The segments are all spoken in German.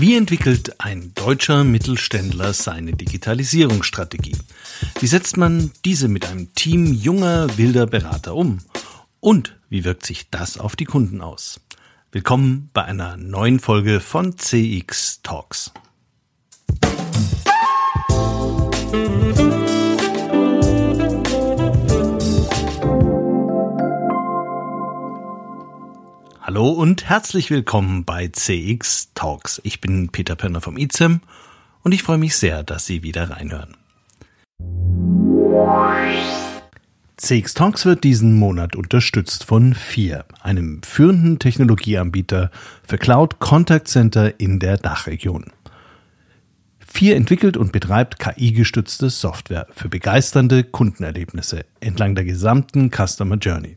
Wie entwickelt ein deutscher Mittelständler seine Digitalisierungsstrategie? Wie setzt man diese mit einem Team junger, wilder Berater um? Und wie wirkt sich das auf die Kunden aus? Willkommen bei einer neuen Folge von CX Talks. Hallo und herzlich willkommen bei CX Talks. Ich bin Peter Pönner vom ICEM und ich freue mich sehr, dass Sie wieder reinhören. CX Talks wird diesen Monat unterstützt von FIR, einem führenden Technologieanbieter für Cloud Contact Center in der Dachregion. FIR entwickelt und betreibt KI-gestützte Software für begeisternde Kundenerlebnisse entlang der gesamten Customer Journey.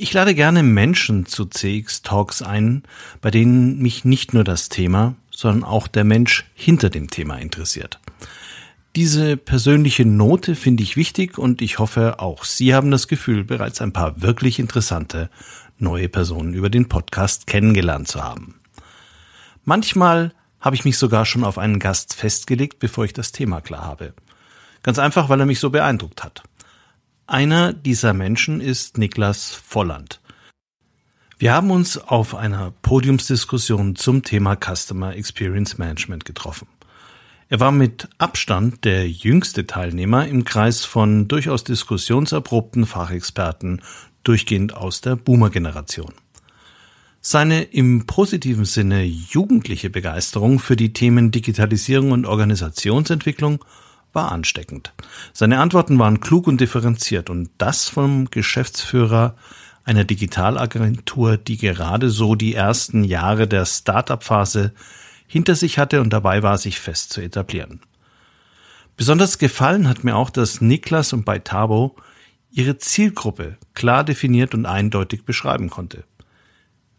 Ich lade gerne Menschen zu CX Talks ein, bei denen mich nicht nur das Thema, sondern auch der Mensch hinter dem Thema interessiert. Diese persönliche Note finde ich wichtig und ich hoffe, auch Sie haben das Gefühl, bereits ein paar wirklich interessante neue Personen über den Podcast kennengelernt zu haben. Manchmal habe ich mich sogar schon auf einen Gast festgelegt, bevor ich das Thema klar habe. Ganz einfach, weil er mich so beeindruckt hat. Einer dieser Menschen ist Niklas Volland. Wir haben uns auf einer Podiumsdiskussion zum Thema Customer Experience Management getroffen. Er war mit Abstand der jüngste Teilnehmer im Kreis von durchaus diskussionserprobten Fachexperten, durchgehend aus der Boomer-Generation. Seine im positiven Sinne jugendliche Begeisterung für die Themen Digitalisierung und Organisationsentwicklung war ansteckend. Seine Antworten waren klug und differenziert und das vom Geschäftsführer einer Digitalagentur, die gerade so die ersten Jahre der Start-up-Phase hinter sich hatte und dabei war, sich fest zu etablieren. Besonders gefallen hat mir auch, dass Niklas und bei Tabo ihre Zielgruppe klar definiert und eindeutig beschreiben konnte.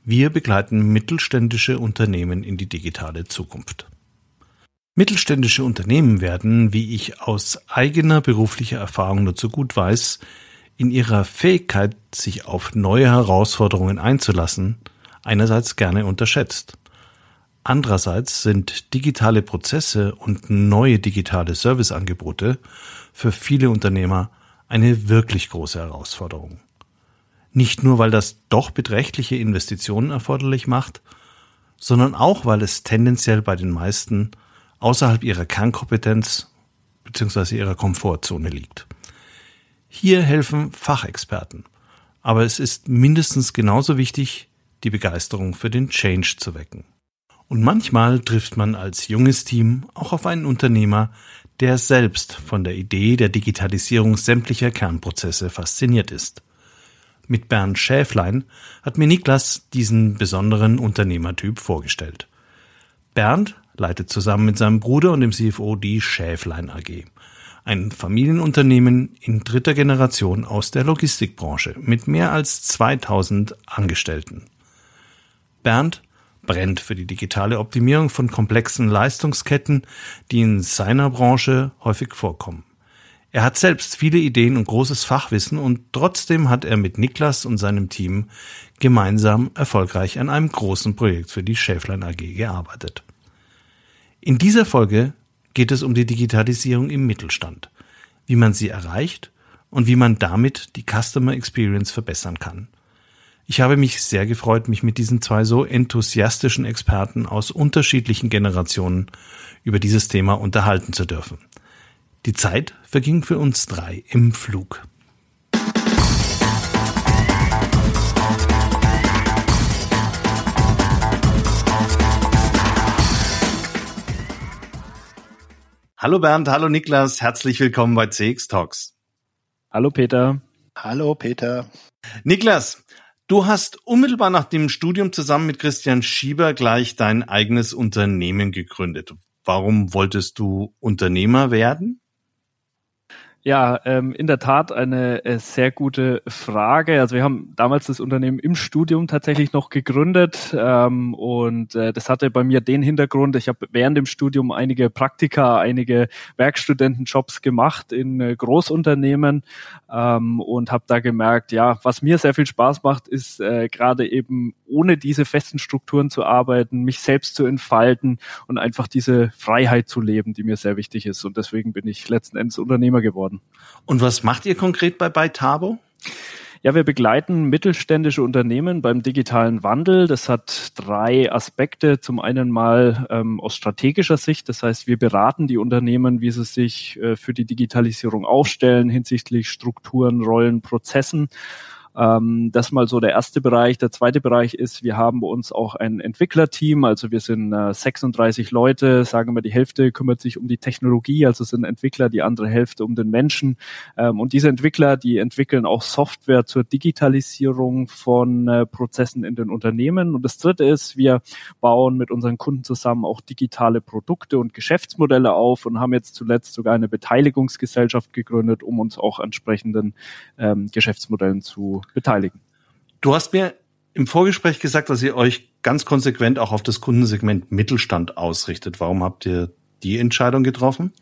Wir begleiten mittelständische Unternehmen in die digitale Zukunft. Mittelständische Unternehmen werden, wie ich aus eigener beruflicher Erfahrung nur zu gut weiß, in ihrer Fähigkeit, sich auf neue Herausforderungen einzulassen, einerseits gerne unterschätzt. Andererseits sind digitale Prozesse und neue digitale Serviceangebote für viele Unternehmer eine wirklich große Herausforderung. Nicht nur, weil das doch beträchtliche Investitionen erforderlich macht, sondern auch, weil es tendenziell bei den meisten außerhalb ihrer Kernkompetenz bzw. ihrer Komfortzone liegt. Hier helfen Fachexperten, aber es ist mindestens genauso wichtig, die Begeisterung für den Change zu wecken. Und manchmal trifft man als junges Team auch auf einen Unternehmer, der selbst von der Idee der Digitalisierung sämtlicher Kernprozesse fasziniert ist. Mit Bernd Schäflein hat mir Niklas diesen besonderen Unternehmertyp vorgestellt. Bernd leitet zusammen mit seinem Bruder und dem CFO die Schäflein AG. Ein Familienunternehmen in dritter Generation aus der Logistikbranche mit mehr als 2000 Angestellten. Bernd brennt für die digitale Optimierung von komplexen Leistungsketten, die in seiner Branche häufig vorkommen. Er hat selbst viele Ideen und großes Fachwissen und trotzdem hat er mit Niklas und seinem Team gemeinsam erfolgreich an einem großen Projekt für die Schäflein AG gearbeitet. In dieser Folge geht es um die Digitalisierung im Mittelstand, wie man sie erreicht und wie man damit die Customer Experience verbessern kann. Ich habe mich sehr gefreut, mich mit diesen zwei so enthusiastischen Experten aus unterschiedlichen Generationen über dieses Thema unterhalten zu dürfen. Die Zeit verging für uns drei im Flug. Hallo Bernd, hallo Niklas, herzlich willkommen bei CX Talks. Hallo Peter. Hallo Peter. Niklas, du hast unmittelbar nach dem Studium zusammen mit Christian Schieber gleich dein eigenes Unternehmen gegründet. warum wolltest du Unternehmer werden? Ja, ähm, in der Tat eine äh, sehr gute Frage. Also wir haben damals das Unternehmen im Studium tatsächlich noch gegründet ähm, und äh, das hatte bei mir den Hintergrund, ich habe während dem Studium einige Praktika, einige Werkstudentenjobs gemacht in äh, Großunternehmen ähm, und habe da gemerkt, ja, was mir sehr viel Spaß macht, ist äh, gerade eben ohne diese festen Strukturen zu arbeiten, mich selbst zu entfalten und einfach diese Freiheit zu leben, die mir sehr wichtig ist. Und deswegen bin ich letzten Endes Unternehmer geworden. Und was macht ihr konkret bei Beitabo? Ja, wir begleiten mittelständische Unternehmen beim digitalen Wandel. Das hat drei Aspekte. Zum einen mal ähm, aus strategischer Sicht. Das heißt, wir beraten die Unternehmen, wie sie sich äh, für die Digitalisierung aufstellen hinsichtlich Strukturen, Rollen, Prozessen. Ähm, das mal so der erste Bereich. Der zweite Bereich ist, wir haben bei uns auch ein Entwicklerteam. Also wir sind äh, 36 Leute, sagen wir, die Hälfte kümmert sich um die Technologie, also sind Entwickler, die andere Hälfte um den Menschen. Ähm, und diese Entwickler, die entwickeln auch Software zur Digitalisierung von äh, Prozessen in den Unternehmen. Und das dritte ist, wir bauen mit unseren Kunden zusammen auch digitale Produkte und Geschäftsmodelle auf und haben jetzt zuletzt sogar eine Beteiligungsgesellschaft gegründet, um uns auch entsprechenden ähm, Geschäftsmodellen zu beteiligen. Du hast mir im Vorgespräch gesagt, dass ihr euch ganz konsequent auch auf das Kundensegment Mittelstand ausrichtet. Warum habt ihr die Entscheidung getroffen?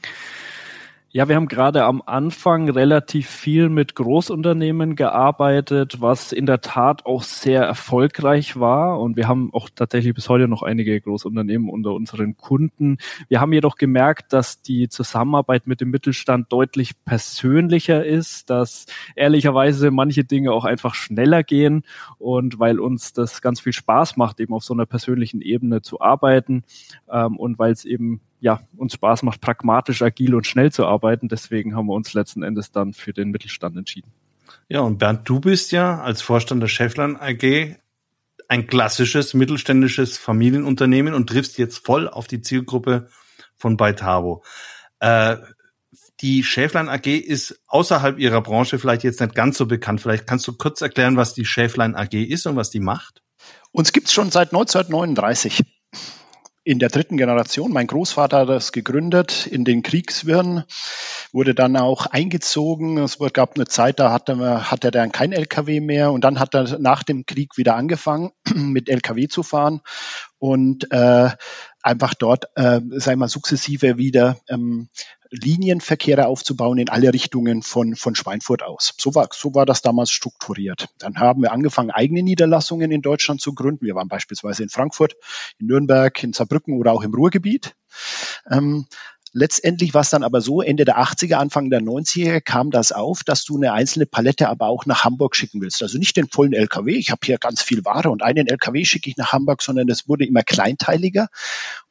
Ja, wir haben gerade am Anfang relativ viel mit Großunternehmen gearbeitet, was in der Tat auch sehr erfolgreich war. Und wir haben auch tatsächlich bis heute noch einige Großunternehmen unter unseren Kunden. Wir haben jedoch gemerkt, dass die Zusammenarbeit mit dem Mittelstand deutlich persönlicher ist, dass ehrlicherweise manche Dinge auch einfach schneller gehen. Und weil uns das ganz viel Spaß macht, eben auf so einer persönlichen Ebene zu arbeiten ähm, und weil es eben ja, uns Spaß macht, pragmatisch, agil und schnell zu arbeiten. Deswegen haben wir uns letzten Endes dann für den Mittelstand entschieden. Ja, und Bernd, du bist ja als Vorstand der Schäflein AG ein klassisches mittelständisches Familienunternehmen und triffst jetzt voll auf die Zielgruppe von Beitavo. Äh, die Schäflein AG ist außerhalb ihrer Branche vielleicht jetzt nicht ganz so bekannt. Vielleicht kannst du kurz erklären, was die Schäflein AG ist und was die macht? Uns gibt's schon seit 1939 in der dritten Generation. Mein Großvater hat das gegründet in den Kriegswirren, wurde dann auch eingezogen. Es gab eine Zeit, da hatte, hatte er dann kein LKW mehr und dann hat er nach dem Krieg wieder angefangen, mit LKW zu fahren und äh, einfach dort, äh, sei mal, sukzessive wieder ähm, Linienverkehre aufzubauen in alle Richtungen von, von Schweinfurt aus. So war, so war das damals strukturiert. Dann haben wir angefangen, eigene Niederlassungen in Deutschland zu gründen. Wir waren beispielsweise in Frankfurt, in Nürnberg, in Saarbrücken oder auch im Ruhrgebiet. Ähm, Letztendlich war es dann aber so, Ende der 80er, Anfang der 90er kam das auf, dass du eine einzelne Palette aber auch nach Hamburg schicken willst. Also nicht den vollen LKW, ich habe hier ganz viel Ware und einen LKW schicke ich nach Hamburg, sondern es wurde immer kleinteiliger.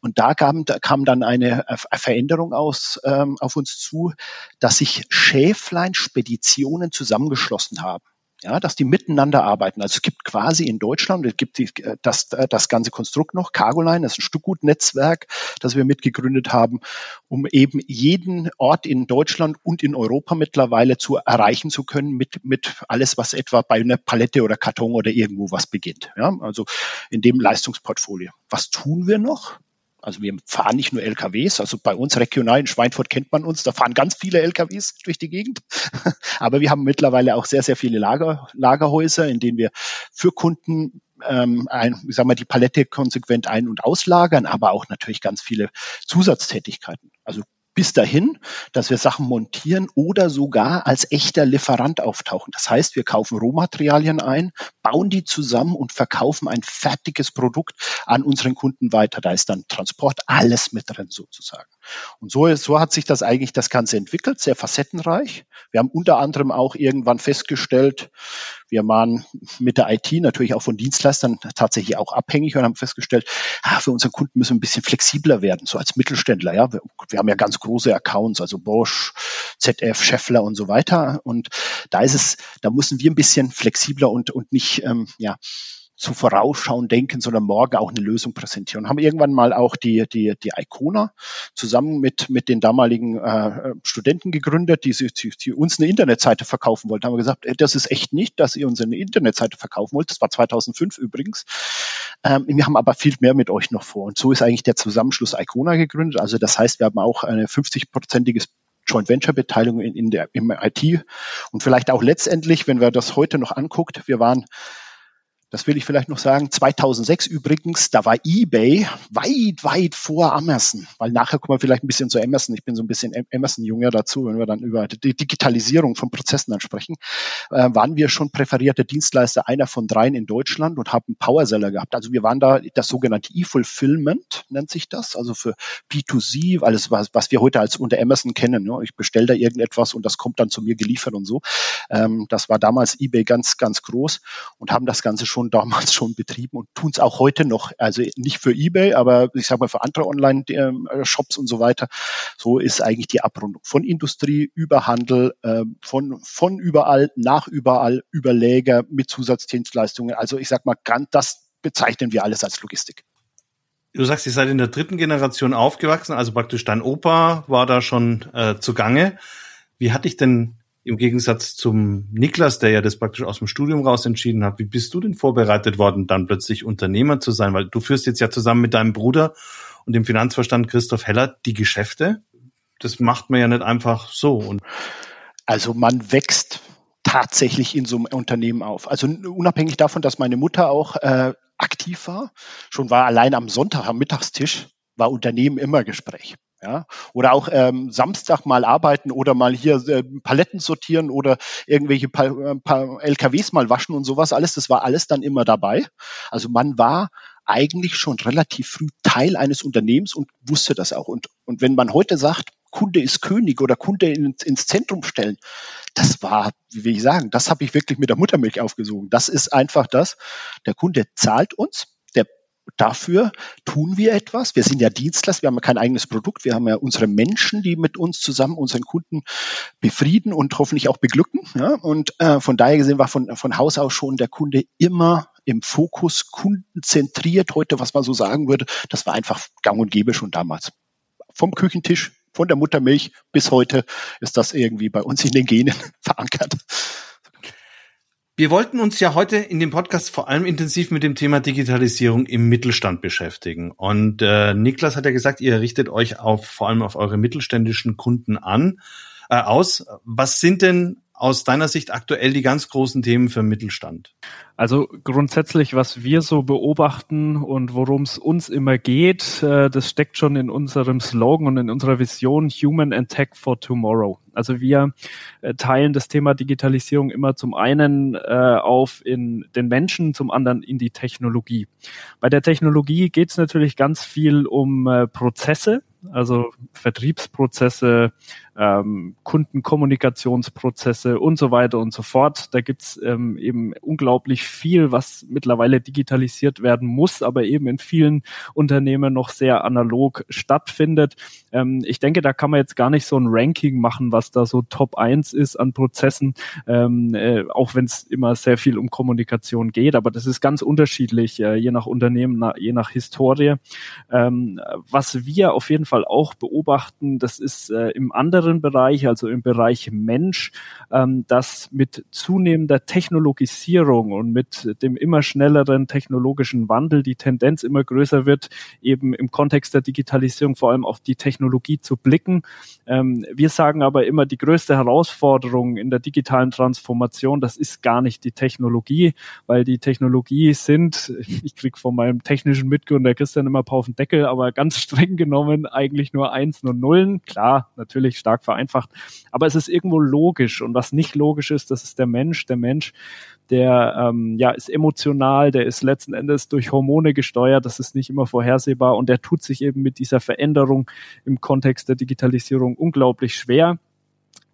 Und da kam, da kam dann eine Veränderung aus, ähm, auf uns zu, dass sich Schäflein-Speditionen zusammengeschlossen haben ja, dass die miteinander arbeiten. Also es gibt quasi in Deutschland, es gibt die, äh, das, äh, das ganze Konstrukt noch, Cargoline, das ist ein Stückgutnetzwerk, das wir mitgegründet haben, um eben jeden Ort in Deutschland und in Europa mittlerweile zu erreichen zu können mit, mit alles, was etwa bei einer Palette oder Karton oder irgendwo was beginnt. Ja, also in dem Leistungsportfolio. Was tun wir noch? Also wir fahren nicht nur LKWs, also bei uns regional in Schweinfurt kennt man uns, da fahren ganz viele LKWs durch die Gegend. Aber wir haben mittlerweile auch sehr, sehr viele Lager, Lagerhäuser, in denen wir für Kunden ähm, ein, ich sag mal, die Palette konsequent ein- und auslagern, aber auch natürlich ganz viele Zusatztätigkeiten. Also bis dahin, dass wir Sachen montieren oder sogar als echter Lieferant auftauchen. Das heißt, wir kaufen Rohmaterialien ein, bauen die zusammen und verkaufen ein fertiges Produkt an unseren Kunden weiter. Da ist dann Transport, alles mit drin sozusagen. Und so, so hat sich das eigentlich das Ganze entwickelt, sehr facettenreich. Wir haben unter anderem auch irgendwann festgestellt, wir waren mit der IT natürlich auch von Dienstleistern tatsächlich auch abhängig und haben festgestellt, ah, für unseren Kunden müssen wir ein bisschen flexibler werden, so als Mittelständler. Ja, wir, wir haben ja ganz große Accounts, also Bosch, ZF, Scheffler und so weiter. Und da ist es, da müssen wir ein bisschen flexibler und und nicht ähm, ja zu vorausschauen denken, sondern morgen auch eine Lösung präsentieren. Haben irgendwann mal auch die, die, die Icona zusammen mit, mit den damaligen äh, Studenten gegründet, die, die, die uns eine Internetseite verkaufen wollten. Haben wir gesagt, das ist echt nicht, dass ihr uns eine Internetseite verkaufen wollt. Das war 2005 übrigens. Ähm, wir haben aber viel mehr mit euch noch vor. Und so ist eigentlich der Zusammenschluss Icona gegründet. Also das heißt, wir haben auch eine 50-prozentiges Joint Venture Beteiligung in, in der, im IT und vielleicht auch letztendlich, wenn wir das heute noch anguckt, wir waren das will ich vielleicht noch sagen. 2006 übrigens, da war eBay weit, weit vor Amazon, weil nachher kommen wir vielleicht ein bisschen zu Amazon. Ich bin so ein bisschen Amazon-Jünger dazu, wenn wir dann über die Digitalisierung von Prozessen dann sprechen. Äh, waren wir schon präferierte Dienstleister, einer von dreien in Deutschland und haben Powerseller gehabt. Also wir waren da das sogenannte E-Fulfillment, nennt sich das, also für B2C, alles was, was wir heute als unter Amazon kennen. Ne? Ich bestelle da irgendetwas und das kommt dann zu mir geliefert und so. Ähm, das war damals eBay ganz, ganz groß und haben das Ganze schon schon damals schon betrieben und tun es auch heute noch. Also nicht für eBay, aber ich sage mal für andere Online-Shops und so weiter. So ist eigentlich die Abrundung von Industrie über Handel, äh, von, von überall nach überall, über Läger mit Zusatzdienstleistungen. Also ich sage mal, das bezeichnen wir alles als Logistik. Du sagst, ihr seid in der dritten Generation aufgewachsen, also praktisch dein Opa war da schon äh, zugange. Wie hat dich denn im Gegensatz zum Niklas, der ja das praktisch aus dem Studium raus entschieden hat, wie bist du denn vorbereitet worden, dann plötzlich Unternehmer zu sein? Weil du führst jetzt ja zusammen mit deinem Bruder und dem Finanzverstand Christoph Heller die Geschäfte. Das macht man ja nicht einfach so. Und also man wächst tatsächlich in so einem Unternehmen auf. Also unabhängig davon, dass meine Mutter auch äh, aktiv war, schon war allein am Sonntag am Mittagstisch, war Unternehmen immer Gespräch. Ja, oder auch ähm, Samstag mal arbeiten oder mal hier äh, Paletten sortieren oder irgendwelche pa äh, pa LKWs mal waschen und sowas alles. Das war alles dann immer dabei. Also man war eigentlich schon relativ früh Teil eines Unternehmens und wusste das auch. Und, und wenn man heute sagt, Kunde ist König oder Kunde ins, ins Zentrum stellen, das war, wie will ich sagen, das habe ich wirklich mit der Muttermilch aufgesogen. Das ist einfach das. Der Kunde zahlt uns, dafür tun wir etwas. Wir sind ja Dienstleister, wir haben ja kein eigenes Produkt, wir haben ja unsere Menschen, die mit uns zusammen unseren Kunden befrieden und hoffentlich auch beglücken. Ja? Und äh, von daher gesehen war von, von Haus aus schon der Kunde immer im Fokus, kundenzentriert. Heute, was man so sagen würde, das war einfach gang und gäbe schon damals. Vom Küchentisch, von der Muttermilch bis heute ist das irgendwie bei uns in den Genen verankert. Wir wollten uns ja heute in dem Podcast vor allem intensiv mit dem Thema Digitalisierung im Mittelstand beschäftigen. Und äh, Niklas hat ja gesagt, ihr richtet euch auf vor allem auf eure mittelständischen Kunden an äh, aus. Was sind denn aus deiner Sicht aktuell die ganz großen Themen für Mittelstand? Also grundsätzlich, was wir so beobachten und worum es uns immer geht, äh, das steckt schon in unserem Slogan und in unserer Vision Human and Tech for Tomorrow. Also wir äh, teilen das Thema Digitalisierung immer zum einen äh, auf in den Menschen, zum anderen in die Technologie. Bei der Technologie geht es natürlich ganz viel um Prozesse, also Vertriebsprozesse, ähm, Kundenkommunikationsprozesse und so weiter und so fort. Da gibt's ähm, eben unglaublich viel, was mittlerweile digitalisiert werden muss, aber eben in vielen Unternehmen noch sehr analog stattfindet. Ähm, ich denke, da kann man jetzt gar nicht so ein Ranking machen, was da so Top 1 ist an Prozessen, ähm, äh, auch wenn es immer sehr viel um Kommunikation geht. Aber das ist ganz unterschiedlich, äh, je nach Unternehmen, na, je nach Historie. Ähm, was wir auf jeden Fall auch beobachten, das ist äh, im anderen anderen Bereich, also im Bereich Mensch, ähm, dass mit zunehmender Technologisierung und mit dem immer schnelleren technologischen Wandel die Tendenz immer größer wird, eben im Kontext der Digitalisierung vor allem auf die Technologie zu blicken. Ähm, wir sagen aber immer, die größte Herausforderung in der digitalen Transformation, das ist gar nicht die Technologie, weil die Technologie sind, ich krieg von meinem technischen Mitgründer Christian immer auf den Deckel, aber ganz streng genommen eigentlich nur Einsen und Nullen. Klar, natürlich stark stark vereinfacht. Aber es ist irgendwo logisch. Und was nicht logisch ist, das ist der Mensch. Der Mensch, der ähm, ja ist emotional, der ist letzten Endes durch Hormone gesteuert, das ist nicht immer vorhersehbar und der tut sich eben mit dieser Veränderung im Kontext der Digitalisierung unglaublich schwer.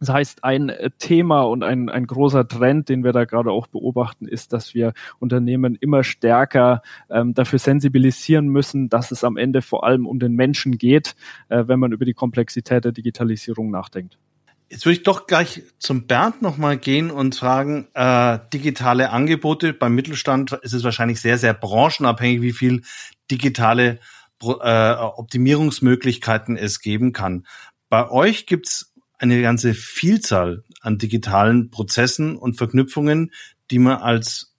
Das heißt, ein äh, Thema und ein, ein großer Trend, den wir da gerade auch beobachten, ist, dass wir Unternehmen immer stärker ähm, dafür sensibilisieren müssen, dass es am Ende vor allem um den Menschen geht, äh, wenn man über die Komplexität der Digitalisierung nachdenkt. Jetzt würde ich doch gleich zum Bernd nochmal gehen und fragen, äh, digitale Angebote beim Mittelstand ist es wahrscheinlich sehr, sehr branchenabhängig, wie viel digitale äh, Optimierungsmöglichkeiten es geben kann. Bei euch gibt's eine ganze Vielzahl an digitalen Prozessen und Verknüpfungen, die man als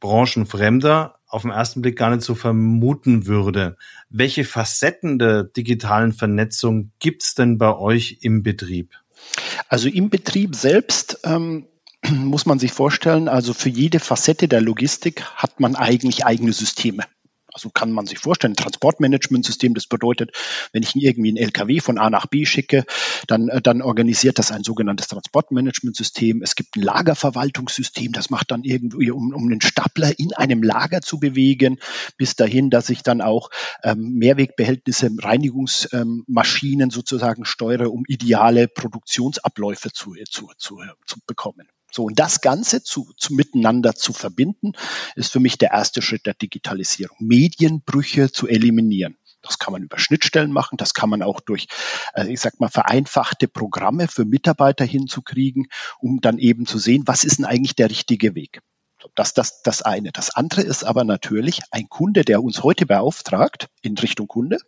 Branchenfremder auf den ersten Blick gar nicht so vermuten würde. Welche Facetten der digitalen Vernetzung gibt's denn bei euch im Betrieb? Also im Betrieb selbst ähm, muss man sich vorstellen, also für jede Facette der Logistik hat man eigentlich eigene Systeme. Also kann man sich vorstellen, ein Transportmanagementsystem, das bedeutet, wenn ich irgendwie einen LKW von A nach B schicke, dann, äh, dann organisiert das ein sogenanntes Transportmanagementsystem. Es gibt ein Lagerverwaltungssystem, das macht dann irgendwie, um, um einen Stapler in einem Lager zu bewegen, bis dahin, dass ich dann auch ähm, Mehrwegbehältnisse, Reinigungsmaschinen ähm, sozusagen steuere, um ideale Produktionsabläufe zu, zu, zu, zu bekommen. So, und das Ganze zu, zu miteinander zu verbinden, ist für mich der erste Schritt der Digitalisierung. Medienbrüche zu eliminieren. Das kann man über Schnittstellen machen, das kann man auch durch, äh, ich sag mal, vereinfachte Programme für Mitarbeiter hinzukriegen, um dann eben zu sehen, was ist denn eigentlich der richtige Weg. Das, das, das eine. Das andere ist aber natürlich ein Kunde, der uns heute beauftragt, in Richtung Kunde,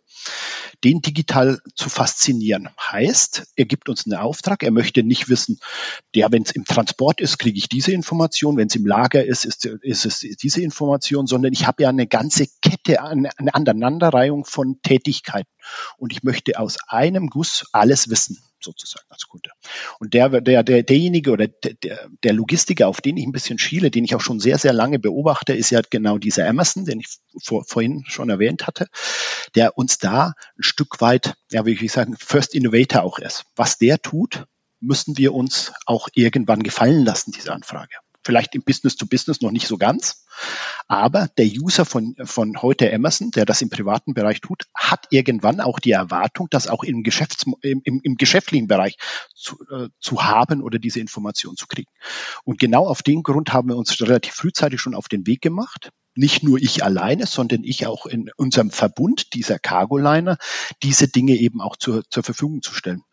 den digital zu faszinieren. Heißt, er gibt uns einen Auftrag, er möchte nicht wissen, der, wenn es im Transport ist, kriege ich diese Information, wenn es im Lager ist, ist, ist es diese Information, sondern ich habe ja eine ganze Kette, eine, eine Aneinanderreihung von Tätigkeiten. Und ich möchte aus einem Guss alles wissen sozusagen als Kunde. Und der, der, der, derjenige oder der, der Logistiker, auf den ich ein bisschen schiele, den ich auch schon sehr, sehr lange beobachte, ist ja genau dieser Emerson, den ich vor, vorhin schon erwähnt hatte, der uns da ein Stück weit, ja, wie ich sagen, First Innovator auch ist. Was der tut, müssen wir uns auch irgendwann gefallen lassen, diese Anfrage vielleicht im Business to Business noch nicht so ganz. Aber der User von, von heute Amazon, der das im privaten Bereich tut, hat irgendwann auch die Erwartung, das auch im, Geschäfts-, im, im, im geschäftlichen Bereich zu, äh, zu haben oder diese Information zu kriegen. Und genau auf den Grund haben wir uns relativ frühzeitig schon auf den Weg gemacht. Nicht nur ich alleine, sondern ich auch in unserem Verbund dieser Cargoliner, diese Dinge eben auch zur, zur Verfügung zu stellen.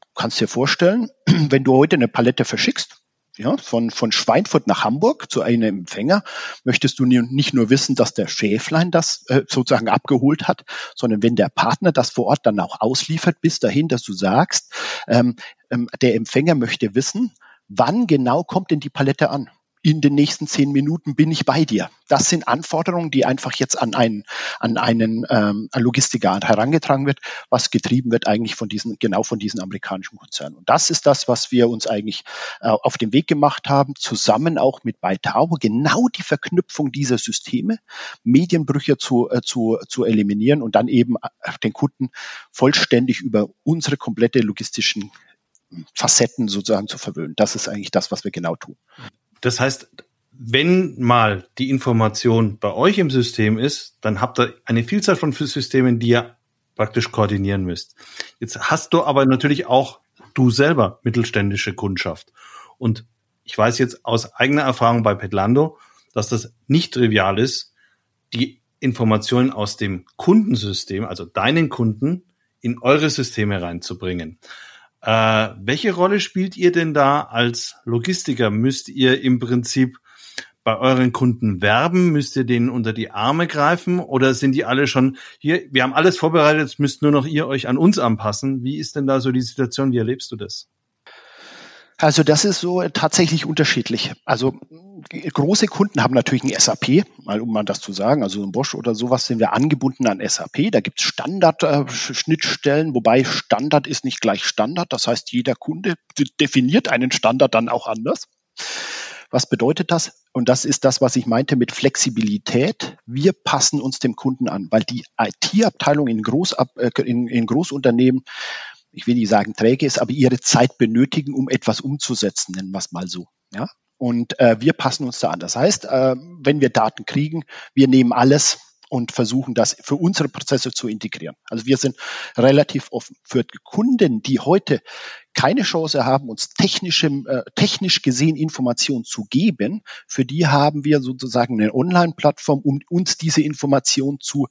Du kannst dir vorstellen, wenn du heute eine Palette verschickst, ja, von, von Schweinfurt nach Hamburg zu einem Empfänger, möchtest du nicht nur wissen, dass der Schäflein das äh, sozusagen abgeholt hat, sondern wenn der Partner das vor Ort dann auch ausliefert, bis dahin, dass du sagst, ähm, ähm, der Empfänger möchte wissen, wann genau kommt denn die Palette an? In den nächsten zehn Minuten bin ich bei dir. Das sind Anforderungen, die einfach jetzt an einen, an einen ähm, Logistiker herangetragen wird, was getrieben wird eigentlich von diesen, genau von diesen amerikanischen Konzernen. Und das ist das, was wir uns eigentlich äh, auf den Weg gemacht haben, zusammen auch mit Baitao, genau die Verknüpfung dieser Systeme, Medienbrüche zu, äh, zu, zu eliminieren und dann eben äh, den Kunden vollständig über unsere komplette logistischen Facetten sozusagen zu verwöhnen. Das ist eigentlich das, was wir genau tun. Das heißt, wenn mal die Information bei euch im System ist, dann habt ihr eine Vielzahl von Systemen, die ihr praktisch koordinieren müsst. Jetzt hast du aber natürlich auch du selber mittelständische Kundschaft. Und ich weiß jetzt aus eigener Erfahrung bei Petlando, dass das nicht trivial ist, die Informationen aus dem Kundensystem, also deinen Kunden, in eure Systeme reinzubringen. Äh, welche Rolle spielt ihr denn da als Logistiker? Müsst ihr im Prinzip bei euren Kunden werben? Müsst ihr denen unter die Arme greifen? Oder sind die alle schon hier? Wir haben alles vorbereitet, müsst nur noch ihr euch an uns anpassen. Wie ist denn da so die Situation? Wie erlebst du das? Also das ist so tatsächlich unterschiedlich. Also große Kunden haben natürlich ein SAP, mal um mal das zu sagen, also ein Bosch oder sowas sind wir angebunden an SAP. Da gibt es Standard-Schnittstellen, wobei Standard ist nicht gleich Standard. Das heißt, jeder Kunde definiert einen Standard dann auch anders. Was bedeutet das? Und das ist das, was ich meinte mit Flexibilität. Wir passen uns dem Kunden an, weil die IT-Abteilung in, Groß, äh, in, in Großunternehmen ich will nicht sagen träge ist, aber ihre Zeit benötigen, um etwas umzusetzen, nennen wir es mal so. Ja? Und äh, wir passen uns da an. Das heißt, äh, wenn wir Daten kriegen, wir nehmen alles und versuchen das für unsere Prozesse zu integrieren. Also wir sind relativ offen. Für Kunden, die heute keine Chance haben, uns technische, äh, technisch gesehen Informationen zu geben, für die haben wir sozusagen eine Online-Plattform, um uns diese Informationen zu,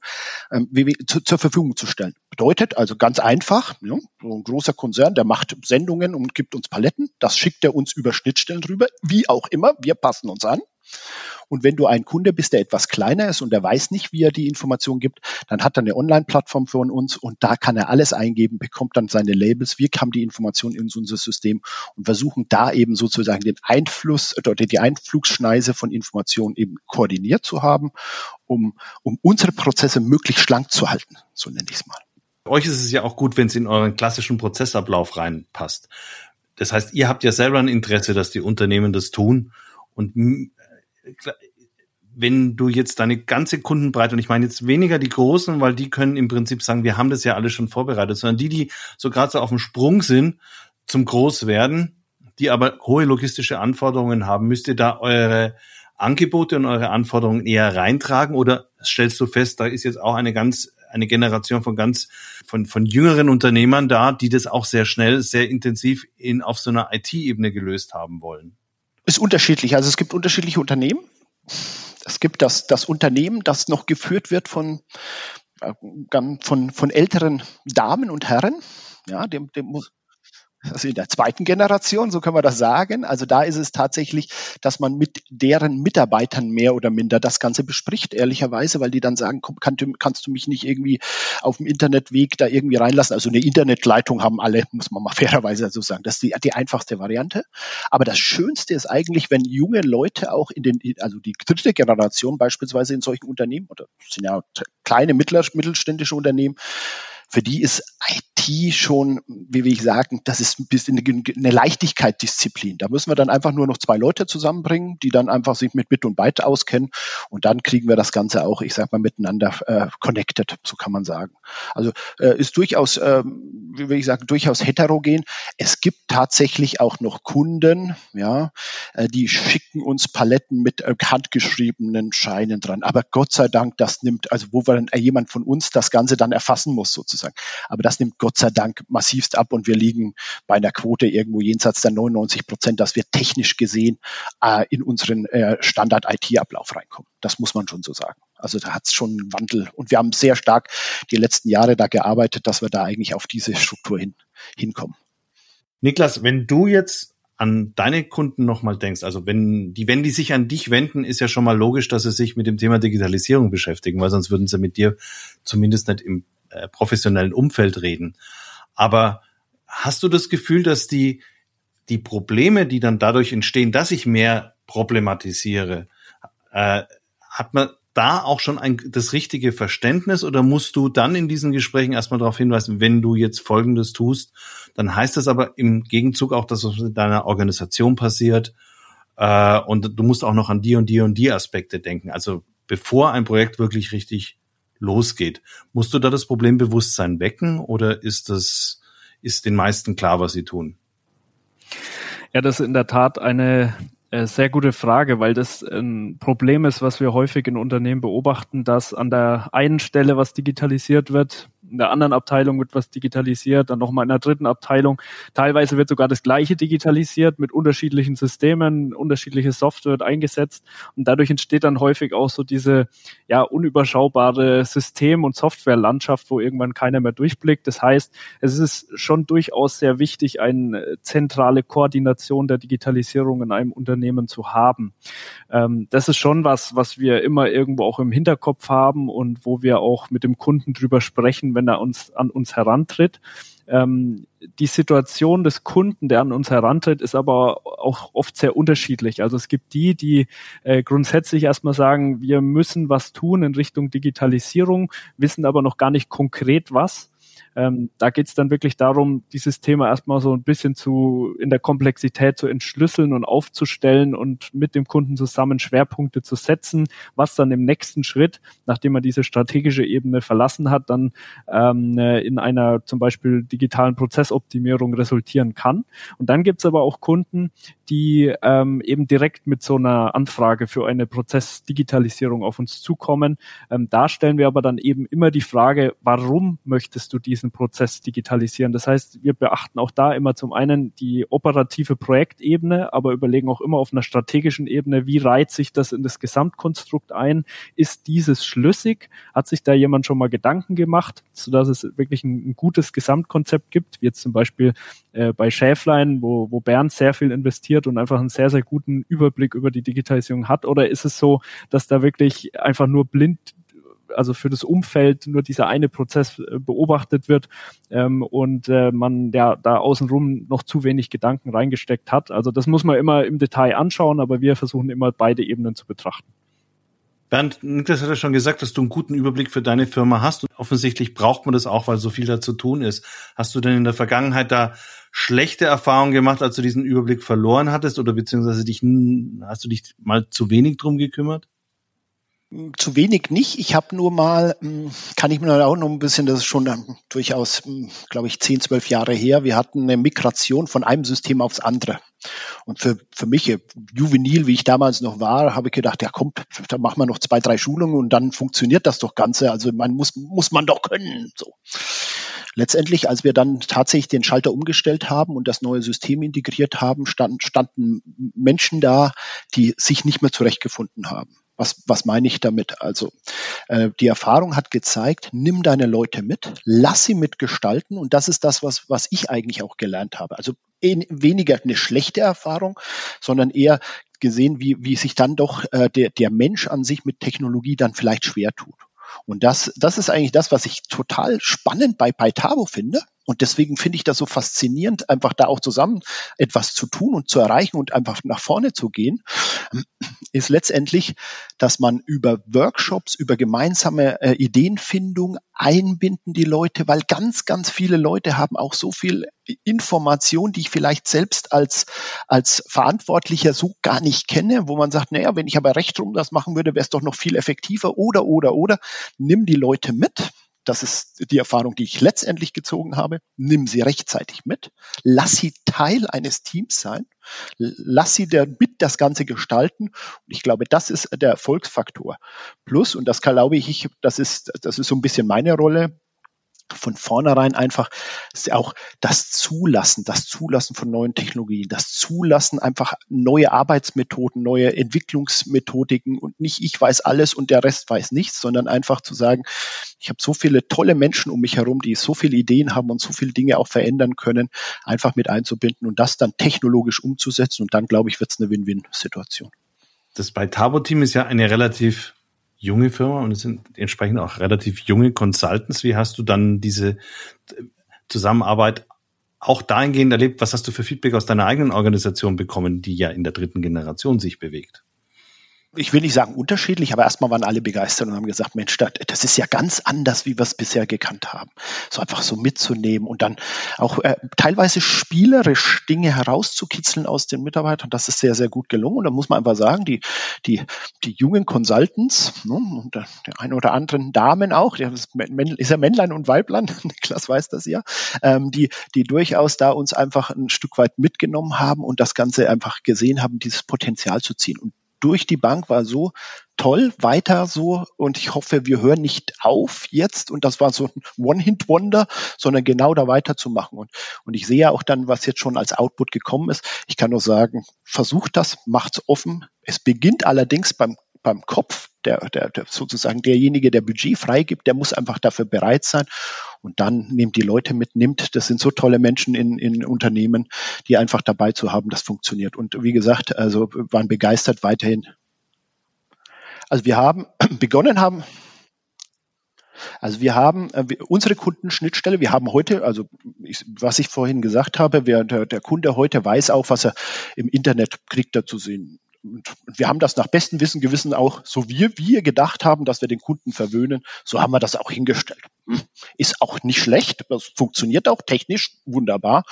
ähm, zu, zur Verfügung zu stellen. Bedeutet also ganz einfach, ja, so ein großer Konzern, der macht Sendungen und gibt uns Paletten, das schickt er uns über Schnittstellen drüber, wie auch immer, wir passen uns an. Und wenn du ein Kunde bist, der etwas kleiner ist und der weiß nicht, wie er die Information gibt, dann hat er eine Online-Plattform von uns und da kann er alles eingeben, bekommt dann seine Labels. Wir haben die Information in unser System und versuchen da eben sozusagen den Einfluss oder die Einflugsschneise von Informationen eben koordiniert zu haben, um, um unsere Prozesse möglichst schlank zu halten. So nenne ich es mal. Euch ist es ja auch gut, wenn es in euren klassischen Prozessablauf reinpasst. Das heißt, ihr habt ja selber ein Interesse, dass die Unternehmen das tun. Und wenn du jetzt deine ganze Kundenbreite, und ich meine jetzt weniger die Großen, weil die können im Prinzip sagen, wir haben das ja alles schon vorbereitet, sondern die, die so gerade so auf dem Sprung sind zum Großwerden, die aber hohe logistische Anforderungen haben, müsst ihr da eure Angebote und eure Anforderungen eher reintragen oder stellst du fest, da ist jetzt auch eine ganz eine Generation von ganz von von jüngeren Unternehmern da, die das auch sehr schnell, sehr intensiv in auf so einer IT-Ebene gelöst haben wollen? Ist unterschiedlich. Also es gibt unterschiedliche Unternehmen. Es gibt das, das Unternehmen, das noch geführt wird von, äh, von, von älteren Damen und Herren. Ja, dem, dem muss, also in der zweiten Generation, so können wir das sagen. Also da ist es tatsächlich, dass man mit deren Mitarbeitern mehr oder minder das Ganze bespricht, ehrlicherweise, weil die dann sagen, komm, kann, kannst du mich nicht irgendwie auf dem Internetweg da irgendwie reinlassen? Also eine Internetleitung haben alle, muss man mal fairerweise so sagen. Das ist die, die einfachste Variante. Aber das Schönste ist eigentlich, wenn junge Leute auch in den, also die dritte Generation beispielsweise in solchen Unternehmen, oder sind ja kleine, mittelständische Unternehmen, für die ist Schon, wie will ich sagen, das ist ein bisschen eine Leichtigkeitsdisziplin. Da müssen wir dann einfach nur noch zwei Leute zusammenbringen, die dann einfach sich mit Bit und Byte auskennen und dann kriegen wir das Ganze auch, ich sag mal, miteinander äh, connected, so kann man sagen. Also äh, ist durchaus, äh, wie will ich sagen, durchaus heterogen. Es gibt tatsächlich auch noch Kunden, ja, äh, die schicken uns Paletten mit äh, handgeschriebenen Scheinen dran. Aber Gott sei Dank, das nimmt, also wo wir dann äh, jemand von uns das Ganze dann erfassen muss sozusagen. Aber das nimmt Gott sei Dank massivst ab und wir liegen bei einer Quote irgendwo jenseits der 99 Prozent, dass wir technisch gesehen äh, in unseren äh, Standard-IT-Ablauf reinkommen. Das muss man schon so sagen. Also da hat es schon einen Wandel. Und wir haben sehr stark die letzten Jahre da gearbeitet, dass wir da eigentlich auf diese Struktur hin, hinkommen. Niklas, wenn du jetzt an deine Kunden nochmal denkst, also wenn die, wenn die sich an dich wenden, ist ja schon mal logisch, dass sie sich mit dem Thema Digitalisierung beschäftigen, weil sonst würden sie mit dir zumindest nicht im äh, professionellen Umfeld reden. Aber hast du das Gefühl, dass die, die Probleme, die dann dadurch entstehen, dass ich mehr problematisiere, äh, hat man da auch schon ein, das richtige Verständnis oder musst du dann in diesen Gesprächen erstmal darauf hinweisen, wenn du jetzt Folgendes tust, dann heißt das aber im Gegenzug auch, dass was mit deiner Organisation passiert äh, und du musst auch noch an die und die und die Aspekte denken. Also bevor ein Projekt wirklich richtig losgeht. Musst du da das Problembewusstsein wecken oder ist das, ist den meisten klar, was sie tun? Ja, das ist in der Tat eine äh, sehr gute Frage, weil das ein Problem ist, was wir häufig in Unternehmen beobachten, dass an der einen Stelle was digitalisiert wird, in der anderen Abteilung wird was digitalisiert, dann nochmal in der dritten Abteilung. Teilweise wird sogar das Gleiche digitalisiert mit unterschiedlichen Systemen, unterschiedliche Software wird eingesetzt und dadurch entsteht dann häufig auch so diese ja unüberschaubare System- und Softwarelandschaft, wo irgendwann keiner mehr durchblickt. Das heißt, es ist schon durchaus sehr wichtig, eine zentrale Koordination der Digitalisierung in einem Unternehmen zu haben. Ähm, das ist schon was, was wir immer irgendwo auch im Hinterkopf haben und wo wir auch mit dem Kunden drüber sprechen, wenn er uns an uns herantritt. Ähm, die Situation des Kunden, der an uns herantritt, ist aber auch oft sehr unterschiedlich. Also es gibt die, die äh, grundsätzlich erstmal sagen, wir müssen was tun in Richtung Digitalisierung, wissen aber noch gar nicht konkret was. Ähm, da geht es dann wirklich darum, dieses Thema erstmal so ein bisschen zu in der Komplexität zu entschlüsseln und aufzustellen und mit dem Kunden zusammen Schwerpunkte zu setzen, was dann im nächsten Schritt, nachdem man diese strategische Ebene verlassen hat, dann ähm, in einer zum Beispiel digitalen Prozessoptimierung resultieren kann. Und dann gibt es aber auch Kunden, die ähm, eben direkt mit so einer Anfrage für eine Prozessdigitalisierung auf uns zukommen. Ähm, da stellen wir aber dann eben immer die Frage, warum möchtest du diesen diesen Prozess digitalisieren. Das heißt, wir beachten auch da immer zum einen die operative Projektebene, aber überlegen auch immer auf einer strategischen Ebene, wie reiht sich das in das Gesamtkonstrukt ein? Ist dieses schlüssig? Hat sich da jemand schon mal Gedanken gemacht, sodass es wirklich ein, ein gutes Gesamtkonzept gibt, wie jetzt zum Beispiel äh, bei Schäflein, wo, wo Bernd sehr viel investiert und einfach einen sehr, sehr guten Überblick über die Digitalisierung hat? Oder ist es so, dass da wirklich einfach nur blind also für das Umfeld nur dieser eine Prozess äh, beobachtet wird ähm, und äh, man ja da außenrum noch zu wenig Gedanken reingesteckt hat. Also das muss man immer im Detail anschauen, aber wir versuchen immer beide Ebenen zu betrachten. Bernd, Niklas hat ja schon gesagt, dass du einen guten Überblick für deine Firma hast und offensichtlich braucht man das auch, weil so viel da zu tun ist. Hast du denn in der Vergangenheit da schlechte Erfahrungen gemacht, als du diesen Überblick verloren hattest oder beziehungsweise dich, hast du dich mal zu wenig drum gekümmert? Zu wenig nicht. Ich habe nur mal, hm, kann ich mir auch noch ein bisschen, das ist schon durchaus, hm, glaube ich, 10, 12 Jahre her, wir hatten eine Migration von einem System aufs andere. Und für, für mich, äh, juvenil, wie ich damals noch war, habe ich gedacht, ja komm, da machen wir noch zwei, drei Schulungen und dann funktioniert das doch Ganze. Also man muss, muss man doch können. So. Letztendlich, als wir dann tatsächlich den Schalter umgestellt haben und das neue System integriert haben, stand, standen Menschen da, die sich nicht mehr zurechtgefunden haben. Was, was meine ich damit? Also äh, die Erfahrung hat gezeigt, nimm deine Leute mit, lass sie mitgestalten und das ist das, was, was ich eigentlich auch gelernt habe. Also eh, weniger eine schlechte Erfahrung, sondern eher gesehen, wie, wie sich dann doch äh, der, der Mensch an sich mit Technologie dann vielleicht schwer tut. Und das, das ist eigentlich das, was ich total spannend bei Paitabo finde. Und deswegen finde ich das so faszinierend, einfach da auch zusammen etwas zu tun und zu erreichen und einfach nach vorne zu gehen, ist letztendlich, dass man über Workshops, über gemeinsame äh, Ideenfindung einbinden die Leute, weil ganz, ganz viele Leute haben auch so viel Information, die ich vielleicht selbst als, als Verantwortlicher so gar nicht kenne, wo man sagt, naja, wenn ich aber recht rum das machen würde, wäre es doch noch viel effektiver oder, oder, oder. Nimm die Leute mit das ist die Erfahrung, die ich letztendlich gezogen habe. Nimm sie rechtzeitig mit. Lass sie Teil eines Teams sein. Lass sie mit das Ganze gestalten. Und ich glaube, das ist der Erfolgsfaktor. Plus, und das glaube ich, das ist, das ist so ein bisschen meine Rolle, von vornherein einfach auch das Zulassen, das Zulassen von neuen Technologien, das Zulassen einfach neue Arbeitsmethoden, neue Entwicklungsmethodiken und nicht ich weiß alles und der Rest weiß nichts, sondern einfach zu sagen, ich habe so viele tolle Menschen um mich herum, die so viele Ideen haben und so viele Dinge auch verändern können, einfach mit einzubinden und das dann technologisch umzusetzen und dann glaube ich, wird es eine Win-Win-Situation. Das bei Tabo-Team ist ja eine relativ junge Firma und es sind entsprechend auch relativ junge Consultants. Wie hast du dann diese Zusammenarbeit auch dahingehend erlebt? Was hast du für Feedback aus deiner eigenen Organisation bekommen, die ja in der dritten Generation sich bewegt? Ich will nicht sagen unterschiedlich, aber erstmal waren alle begeistert und haben gesagt, Mensch, das ist ja ganz anders, wie wir es bisher gekannt haben. So einfach so mitzunehmen und dann auch äh, teilweise spielerisch Dinge herauszukitzeln aus den Mitarbeitern. Das ist sehr, sehr gut gelungen. Und da muss man einfach sagen, die, die, die jungen Consultants ne, und der, der ein oder anderen Damen auch, der ist, ist ja Männlein und Weiblein, Niklas weiß das ja, ähm, die, die durchaus da uns einfach ein Stück weit mitgenommen haben und das Ganze einfach gesehen haben, dieses Potenzial zu ziehen. Und durch die Bank war so toll, weiter so und ich hoffe, wir hören nicht auf jetzt und das war so ein One-Hit-Wonder, sondern genau da weiterzumachen und, und ich sehe auch dann, was jetzt schon als Output gekommen ist. Ich kann nur sagen, versucht das, macht's offen. Es beginnt allerdings beim beim Kopf, der, der, der sozusagen derjenige, der Budget freigibt, der muss einfach dafür bereit sein. Und dann nehmt die Leute mit, nimmt, das sind so tolle Menschen in, in Unternehmen, die einfach dabei zu haben, das funktioniert. Und wie gesagt, also waren begeistert weiterhin. Also wir haben begonnen haben, also wir haben äh, unsere Kundenschnittstelle, wir haben heute, also ich, was ich vorhin gesagt habe, wer, der, der Kunde heute weiß auch, was er im Internet kriegt er zu sehen und wir haben das nach bestem Wissen, Gewissen auch, so wie wir gedacht haben, dass wir den Kunden verwöhnen, so haben wir das auch hingestellt. Hm. Ist auch nicht schlecht, das funktioniert auch technisch wunderbar.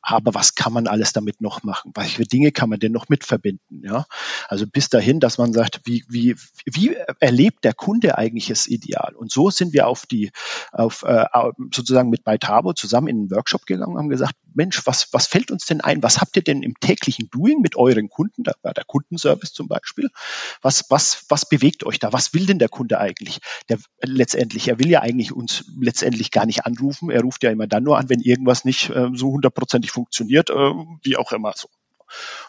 Aber was kann man alles damit noch machen? Welche Dinge kann man denn noch mit verbinden? Ja, also bis dahin, dass man sagt, wie, wie, wie erlebt der Kunde eigentlich das Ideal? Und so sind wir auf die, auf, äh, sozusagen mit Baitabo zusammen in einen Workshop gegangen und haben gesagt, Mensch, was, was fällt uns denn ein? Was habt ihr denn im täglichen Doing mit euren Kunden? Da war der Kundenservice zum Beispiel. Was, was, was bewegt euch da? Was will denn der Kunde eigentlich? Der letztendlich, er will ja eigentlich uns letztendlich gar nicht anrufen. Er ruft ja immer dann nur an, wenn irgendwas nicht äh, so hundertprozentig funktioniert, äh, wie auch immer so.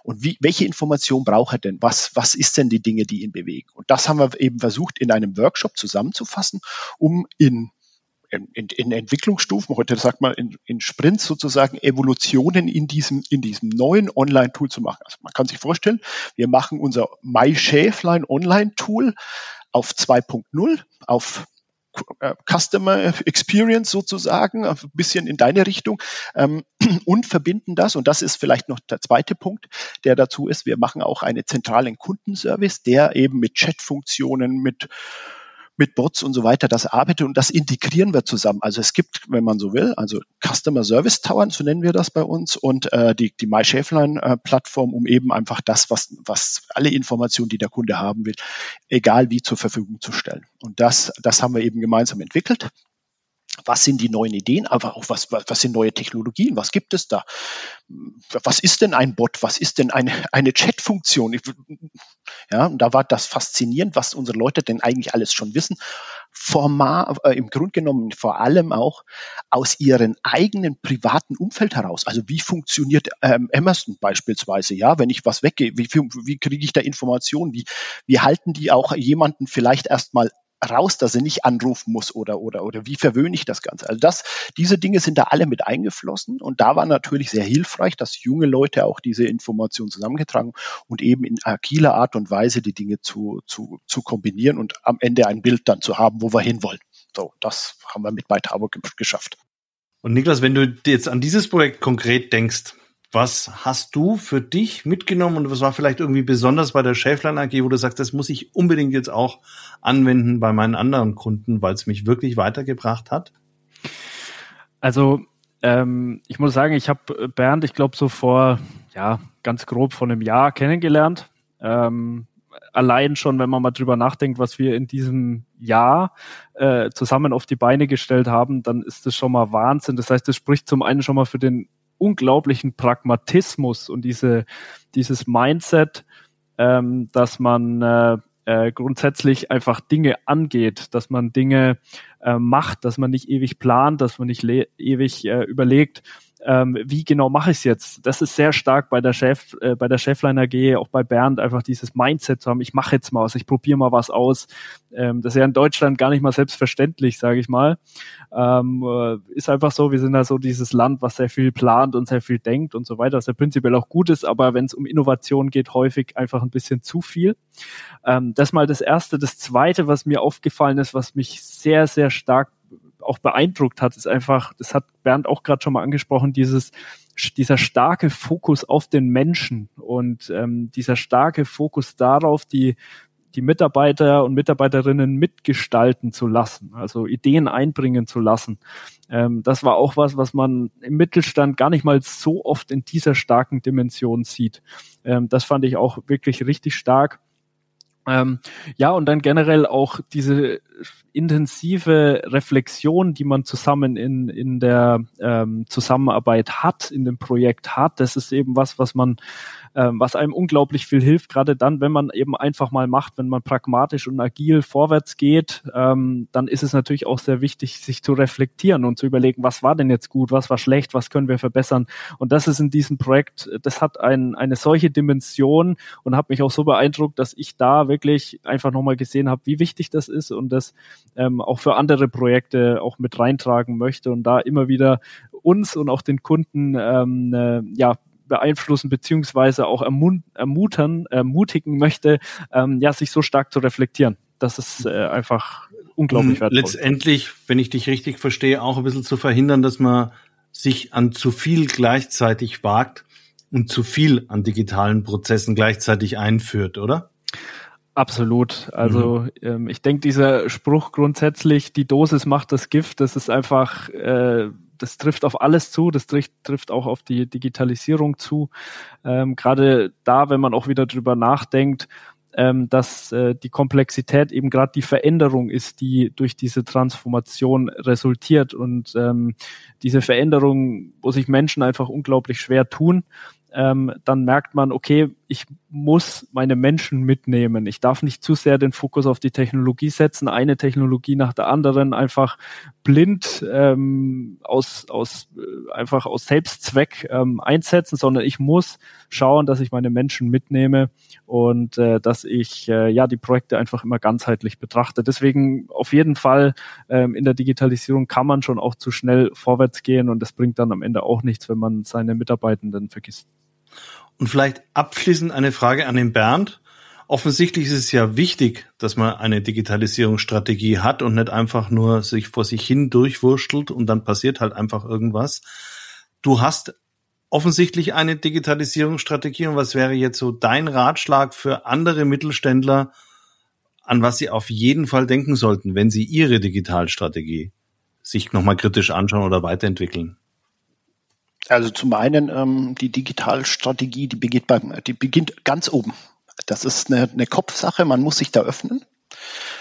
Und wie, welche Information braucht er denn? Was, was ist denn die Dinge, die ihn bewegen? Und das haben wir eben versucht, in einem Workshop zusammenzufassen, um in in, in Entwicklungsstufen, heute sagt man in, in Sprints sozusagen Evolutionen in diesem, in diesem neuen Online-Tool zu machen. Also man kann sich vorstellen, wir machen unser MyShäflein Online-Tool auf 2.0, auf äh, Customer Experience sozusagen, ein bisschen in deine Richtung ähm, und verbinden das. Und das ist vielleicht noch der zweite Punkt, der dazu ist. Wir machen auch einen zentralen Kundenservice, der eben mit Chat-Funktionen, mit mit Bots und so weiter das arbeitet und das integrieren wir zusammen. Also es gibt, wenn man so will, also Customer Service Tower, so nennen wir das bei uns, und äh, die, die MyShäflein-Plattform, äh, um eben einfach das, was, was alle Informationen, die der Kunde haben will, egal wie zur Verfügung zu stellen. Und das, das haben wir eben gemeinsam entwickelt was sind die neuen Ideen, aber auch was, was, was sind neue Technologien, was gibt es da? Was ist denn ein Bot? Was ist denn eine, eine Chat-Funktion? Ja, und da war das faszinierend, was unsere Leute denn eigentlich alles schon wissen. Formal, äh, im Grunde genommen vor allem auch aus ihrem eigenen privaten Umfeld heraus. Also wie funktioniert ähm, Amazon beispielsweise? Ja, wenn ich was weggehe, wie, wie kriege ich da Informationen? Wie, wie halten die auch jemanden vielleicht erstmal raus, dass er nicht anrufen muss oder, oder, oder wie verwöhne ich das Ganze. Also das, diese Dinge sind da alle mit eingeflossen und da war natürlich sehr hilfreich, dass junge Leute auch diese Informationen zusammengetragen und eben in agiler Art und Weise die Dinge zu, zu, zu kombinieren und am Ende ein Bild dann zu haben, wo wir hinwollen. So, das haben wir mit bei Tabo geschafft. Und Niklas, wenn du jetzt an dieses Projekt konkret denkst, was hast du für dich mitgenommen und was war vielleicht irgendwie besonders bei der Schäflein AG, wo du sagst, das muss ich unbedingt jetzt auch anwenden bei meinen anderen Kunden, weil es mich wirklich weitergebracht hat? Also ähm, ich muss sagen, ich habe Bernd, ich glaube so vor ja ganz grob vor einem Jahr kennengelernt. Ähm, allein schon, wenn man mal drüber nachdenkt, was wir in diesem Jahr äh, zusammen auf die Beine gestellt haben, dann ist das schon mal Wahnsinn. Das heißt, das spricht zum einen schon mal für den unglaublichen Pragmatismus und diese, dieses Mindset, ähm, dass man äh, äh, grundsätzlich einfach Dinge angeht, dass man Dinge äh, macht, dass man nicht ewig plant, dass man nicht ewig äh, überlegt, ähm, wie genau mache ich es jetzt? Das ist sehr stark bei der Chef, äh, bei der Chefline AG, auch bei Bernd, einfach dieses Mindset zu haben, ich mache jetzt mal was, ich probiere mal was aus. Ähm, das ist ja in Deutschland gar nicht mal selbstverständlich, sage ich mal. Ähm, äh, ist einfach so, wir sind da so dieses Land, was sehr viel plant und sehr viel denkt und so weiter, was ja prinzipiell auch gut ist, aber wenn es um Innovation geht, häufig einfach ein bisschen zu viel. Ähm, das mal das Erste. Das Zweite, was mir aufgefallen ist, was mich sehr, sehr stark auch beeindruckt hat, ist einfach, das hat Bernd auch gerade schon mal angesprochen, dieses dieser starke Fokus auf den Menschen und ähm, dieser starke Fokus darauf, die die Mitarbeiter und Mitarbeiterinnen mitgestalten zu lassen, also Ideen einbringen zu lassen. Ähm, das war auch was, was man im Mittelstand gar nicht mal so oft in dieser starken Dimension sieht. Ähm, das fand ich auch wirklich richtig stark. Ähm, ja, und dann generell auch diese intensive Reflexion, die man zusammen in, in der ähm, Zusammenarbeit hat, in dem Projekt hat, das ist eben was, was man ähm, was einem unglaublich viel hilft, gerade dann, wenn man eben einfach mal macht, wenn man pragmatisch und agil vorwärts geht, ähm, dann ist es natürlich auch sehr wichtig, sich zu reflektieren und zu überlegen, was war denn jetzt gut, was war schlecht, was können wir verbessern. Und das ist in diesem Projekt, das hat ein, eine solche Dimension und hat mich auch so beeindruckt, dass ich da wirklich einfach nochmal gesehen habe, wie wichtig das ist und das ähm, auch für andere Projekte auch mit reintragen möchte und da immer wieder uns und auch den Kunden ähm, äh, ja beeinflussen beziehungsweise auch ermutern, ermutigen möchte, ähm, ja, sich so stark zu reflektieren. Das ist äh, einfach unglaublich wertvoll. Letztendlich, wenn ich dich richtig verstehe, auch ein bisschen zu verhindern, dass man sich an zu viel gleichzeitig wagt und zu viel an digitalen Prozessen gleichzeitig einführt, oder? Absolut. Also mhm. ähm, ich denke, dieser Spruch grundsätzlich, die Dosis macht das Gift, das ist einfach äh, das trifft auf alles zu, das trifft, trifft auch auf die Digitalisierung zu. Ähm, Gerade da, wenn man auch wieder drüber nachdenkt, ähm, dass äh, die Komplexität eben gerade die Veränderung ist, die durch diese Transformation resultiert und ähm, diese Veränderung, wo sich Menschen einfach unglaublich schwer tun, ähm, dann merkt man, okay, ich muss meine Menschen mitnehmen. Ich darf nicht zu sehr den Fokus auf die Technologie setzen, eine Technologie nach der anderen einfach blind ähm, aus, aus äh, einfach aus Selbstzweck ähm, einsetzen, sondern ich muss schauen, dass ich meine Menschen mitnehme und äh, dass ich äh, ja die Projekte einfach immer ganzheitlich betrachte. Deswegen auf jeden Fall ähm, in der Digitalisierung kann man schon auch zu schnell vorwärts gehen und das bringt dann am Ende auch nichts, wenn man seine Mitarbeitenden vergisst. Und vielleicht abschließend eine Frage an den Bernd. Offensichtlich ist es ja wichtig, dass man eine Digitalisierungsstrategie hat und nicht einfach nur sich vor sich hin durchwurschtelt und dann passiert halt einfach irgendwas. Du hast offensichtlich eine Digitalisierungsstrategie und was wäre jetzt so dein Ratschlag für andere Mittelständler, an was sie auf jeden Fall denken sollten, wenn sie ihre Digitalstrategie sich nochmal kritisch anschauen oder weiterentwickeln? Also zum einen ähm, die Digitalstrategie, die beginnt, beim, die beginnt ganz oben. Das ist eine, eine Kopfsache, man muss sich da öffnen.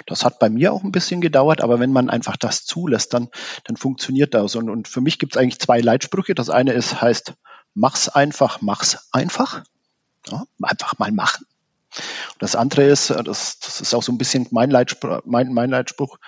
Das hat bei mir auch ein bisschen gedauert, aber wenn man einfach das zulässt, dann, dann funktioniert das. Und, und für mich gibt es eigentlich zwei Leitsprüche. Das eine ist, heißt, mach's einfach, mach's einfach. Ja, einfach mal machen. Und das andere ist, das, das ist auch so ein bisschen mein Leitspruch, mein, mein Leitspruch,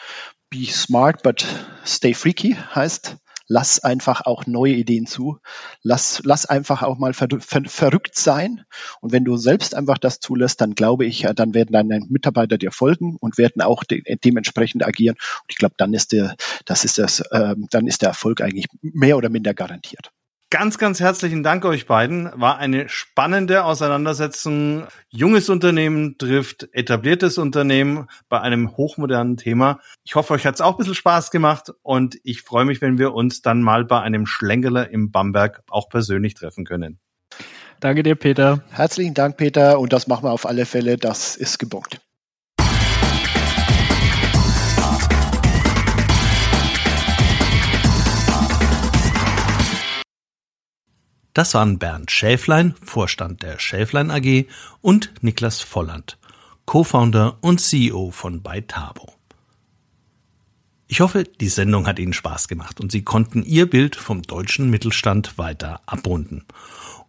be smart, but stay freaky, heißt, lass einfach auch neue Ideen zu. Lass, lass einfach auch mal ver, ver, verrückt sein. Und wenn du selbst einfach das zulässt, dann glaube ich, dann werden deine Mitarbeiter dir folgen und werden auch de dementsprechend agieren. Und ich glaube, dann ist der, das ist das, äh, dann ist der Erfolg eigentlich mehr oder minder garantiert. Ganz, ganz herzlichen Dank euch beiden. War eine spannende Auseinandersetzung. Junges Unternehmen trifft etabliertes Unternehmen bei einem hochmodernen Thema. Ich hoffe, euch hat es auch ein bisschen Spaß gemacht und ich freue mich, wenn wir uns dann mal bei einem Schlenkerler im Bamberg auch persönlich treffen können. Danke dir, Peter. Herzlichen Dank, Peter. Und das machen wir auf alle Fälle. Das ist gebockt. Das waren Bernd Schäflein, Vorstand der Schäflein AG und Niklas Volland, Co-Founder und CEO von Beitabo. Ich hoffe, die Sendung hat Ihnen Spaß gemacht und Sie konnten Ihr Bild vom deutschen Mittelstand weiter abrunden.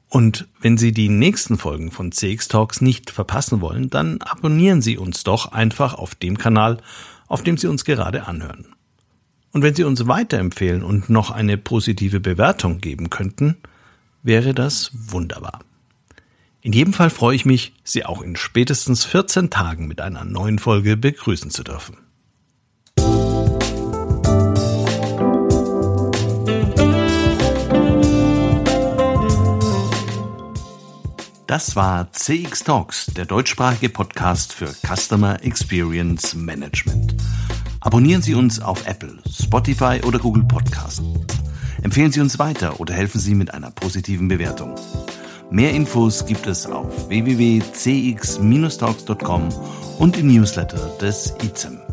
Und wenn Sie die nächsten Folgen von CX Talks nicht verpassen wollen, dann abonnieren Sie uns doch einfach auf dem Kanal, auf dem Sie uns gerade anhören. Und wenn Sie uns weiterempfehlen und noch eine positive Bewertung geben könnten, wäre das wunderbar. In jedem Fall freue ich mich, Sie auch in spätestens 14 Tagen mit einer neuen Folge begrüßen zu dürfen. Das war CX Talks, der deutschsprachige Podcast für Customer Experience Management. Abonnieren Sie uns auf Apple, Spotify oder Google Podcast. Empfehlen Sie uns weiter oder helfen Sie mit einer positiven Bewertung. Mehr Infos gibt es auf www.cx-talks.com und im Newsletter des ICEM.